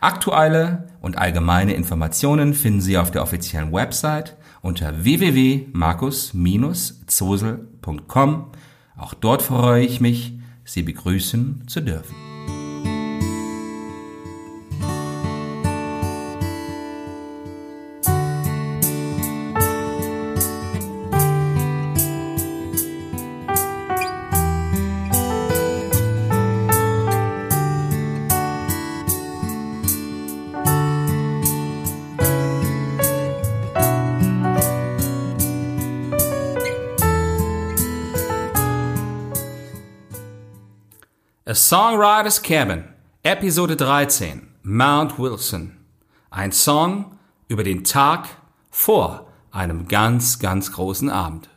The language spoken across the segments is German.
Aktuelle und allgemeine Informationen finden Sie auf der offiziellen Website unter www.markus-zosel.com. Auch dort freue ich mich, Sie begrüßen zu dürfen. A Songwriter's Cabin, Episode 13, Mount Wilson. Ein Song über den Tag vor einem ganz, ganz großen Abend.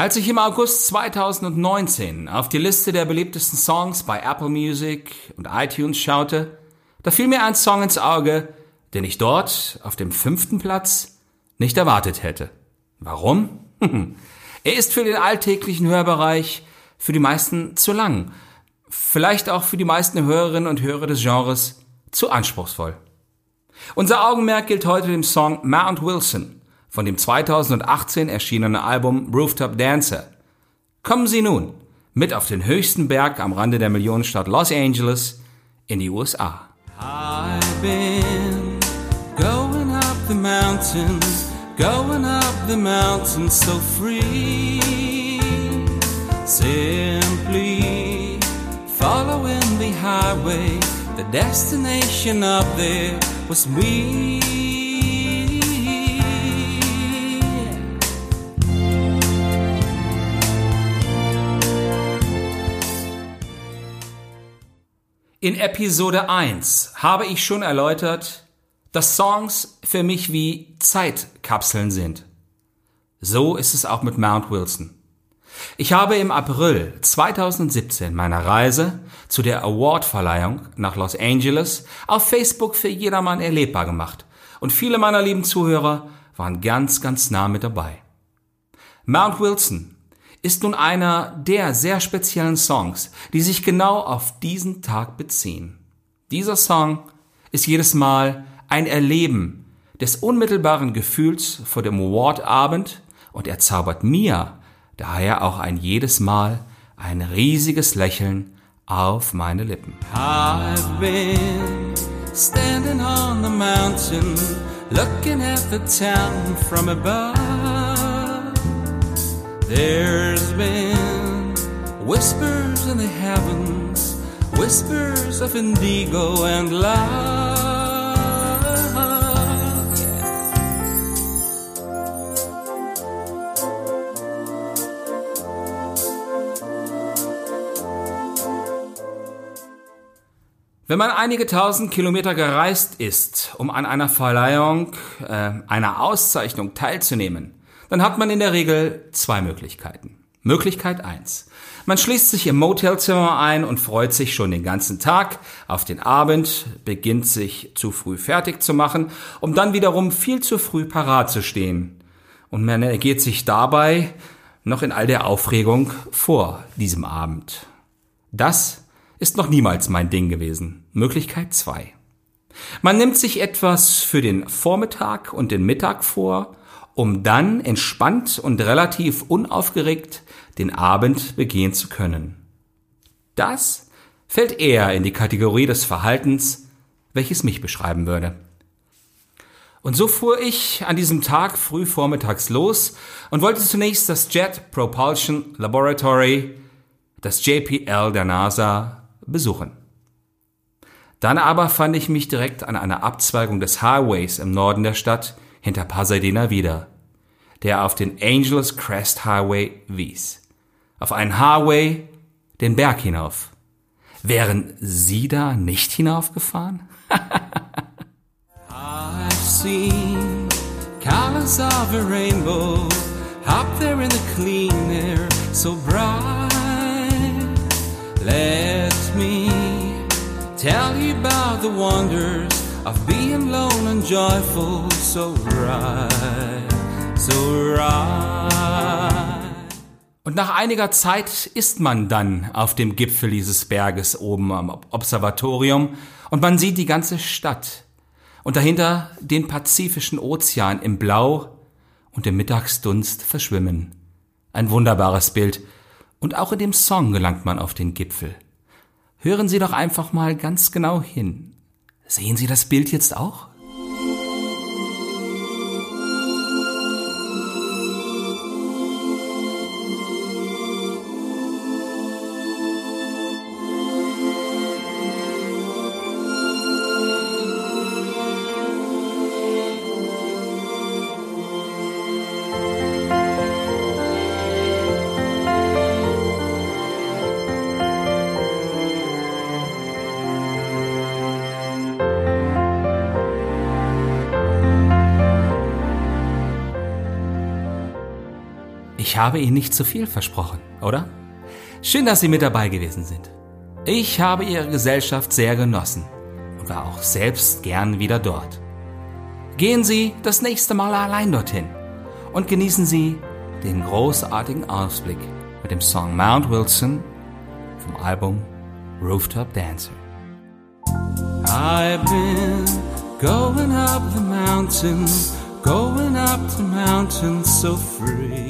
Als ich im August 2019 auf die Liste der beliebtesten Songs bei Apple Music und iTunes schaute, da fiel mir ein Song ins Auge, den ich dort auf dem fünften Platz nicht erwartet hätte. Warum? er ist für den alltäglichen Hörbereich für die meisten zu lang, vielleicht auch für die meisten Hörerinnen und Hörer des Genres zu anspruchsvoll. Unser Augenmerk gilt heute dem Song Mount Wilson von dem 2018 erschienenen Album Rooftop Dancer. Kommen Sie nun mit auf den höchsten Berg am Rande der Millionenstadt Los Angeles in die USA. I've been going up the mountain, going up the mountain so free. Simply following the highway, the destination up there was me. In Episode 1 habe ich schon erläutert, dass Songs für mich wie Zeitkapseln sind. So ist es auch mit Mount Wilson. Ich habe im April 2017 meiner Reise zu der Awardverleihung nach Los Angeles auf Facebook für jedermann erlebbar gemacht und viele meiner lieben Zuhörer waren ganz, ganz nah mit dabei. Mount Wilson ist nun einer der sehr speziellen Songs, die sich genau auf diesen Tag beziehen. Dieser Song ist jedes Mal ein Erleben des unmittelbaren Gefühls vor dem Awardabend und er zaubert mir daher auch ein jedes Mal ein riesiges Lächeln auf meine Lippen. I've been standing on the mountain, looking at the town from above. There's been whispers in the heavens, whispers of indigo and love. Wenn man einige tausend Kilometer gereist ist, um an einer Verleihung, äh, einer Auszeichnung teilzunehmen, dann hat man in der Regel zwei Möglichkeiten. Möglichkeit eins: Man schließt sich im Motelzimmer ein und freut sich schon den ganzen Tag auf den Abend, beginnt sich zu früh fertig zu machen, um dann wiederum viel zu früh parat zu stehen. Und man ergeht sich dabei noch in all der Aufregung vor diesem Abend. Das ist noch niemals mein Ding gewesen. Möglichkeit zwei. Man nimmt sich etwas für den Vormittag und den Mittag vor, um dann entspannt und relativ unaufgeregt den Abend begehen zu können. Das fällt eher in die Kategorie des Verhaltens, welches mich beschreiben würde. Und so fuhr ich an diesem Tag früh vormittags los und wollte zunächst das Jet Propulsion Laboratory, das JPL der NASA, besuchen. Dann aber fand ich mich direkt an einer Abzweigung des Highways im Norden der Stadt hinter Pasadena wieder, der auf den Angeles Crest Highway wies. Auf einen Highway den Berg hinauf. Wären Sie da nicht hinaufgefahren? I've seen colors of a rainbow up there in the clean air, so bright. Let me tell you about the wonders of being lone and joyful, so right, so right. Und nach einiger Zeit ist man dann auf dem Gipfel dieses Berges oben am Observatorium und man sieht die ganze Stadt und dahinter den Pazifischen Ozean im Blau und im Mittagsdunst verschwimmen. Ein wunderbares Bild. Und auch in dem Song gelangt man auf den Gipfel. Hören Sie doch einfach mal ganz genau hin. Sehen Sie das Bild jetzt auch? Ich habe Ihnen nicht zu viel versprochen, oder? Schön, dass Sie mit dabei gewesen sind. Ich habe Ihre Gesellschaft sehr genossen und war auch selbst gern wieder dort. Gehen Sie das nächste Mal allein dorthin und genießen Sie den großartigen Ausblick mit dem Song Mount Wilson vom Album Rooftop Dancer. I've been going up the mountain, going up the mountain so free.